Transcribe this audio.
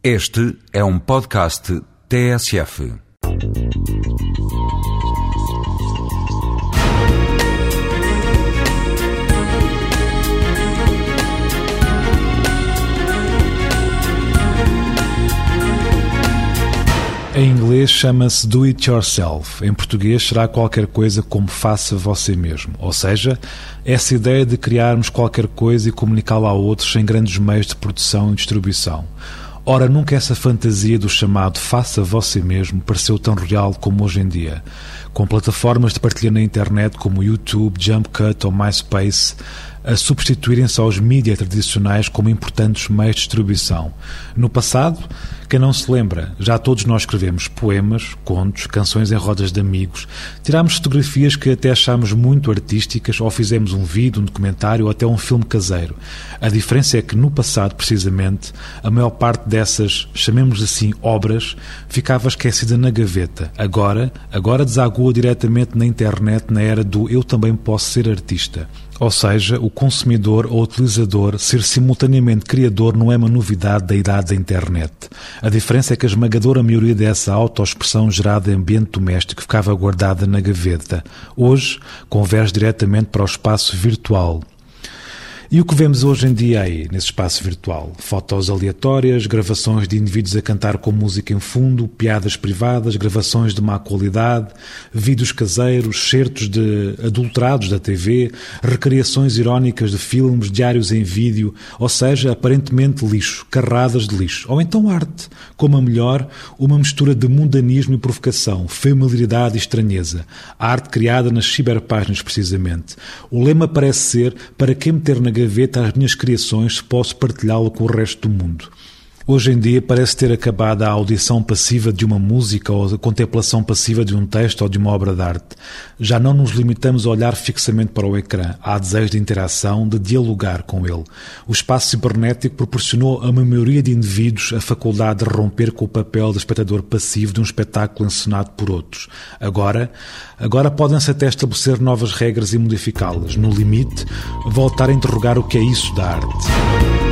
Este é um podcast TSF. Em inglês chama-se do it yourself. Em português será qualquer coisa como faça você mesmo. Ou seja, essa ideia de criarmos qualquer coisa e comunicá-la a outros sem grandes meios de produção e distribuição. Ora, nunca essa fantasia do chamado faça você mesmo pareceu tão real como hoje em dia. Com plataformas de partilha na internet como YouTube, JumpCut ou MySpace a substituírem-se aos mídias tradicionais como importantes meios de distribuição. No passado, quem não se lembra, já todos nós escrevemos poemas, contos, canções em rodas de amigos, tirámos fotografias que até achámos muito artísticas ou fizemos um vídeo, um documentário ou até um filme caseiro. A diferença é que no passado, precisamente, a maior parte dessas, chamemos assim, obras, ficava esquecida na gaveta. Agora, agora desagua diretamente na internet na era do eu também posso ser artista. Ou seja, o consumidor ou utilizador ser simultaneamente criador não é uma novidade da idade da internet. A diferença é que a esmagadora maioria dessa autoexpressão gerada em ambiente doméstico ficava guardada na gaveta. Hoje, converge diretamente para o espaço virtual. E o que vemos hoje em dia aí, nesse espaço virtual? Fotos aleatórias, gravações de indivíduos a cantar com música em fundo, piadas privadas, gravações de má qualidade, vídeos caseiros, certos de adulterados da TV, recriações irónicas de filmes, diários em vídeo, ou seja, aparentemente lixo, carradas de lixo. Ou então arte, como a melhor, uma mistura de mundanismo e provocação, familiaridade e estranheza. A arte criada nas ciberpáginas, precisamente. O lema parece ser para quem meter na gaveta as minhas criações se posso partilhá-lo com o resto do mundo. Hoje em dia parece ter acabado a audição passiva de uma música ou a contemplação passiva de um texto ou de uma obra de arte. Já não nos limitamos a olhar fixamente para o ecrã. Há desejo de interação, de dialogar com ele. O espaço cibernético proporcionou a uma maioria de indivíduos a faculdade de romper com o papel de espectador passivo de um espetáculo encenado por outros. Agora, agora podem-se até estabelecer novas regras e modificá-las. No limite, voltar a interrogar o que é isso da arte.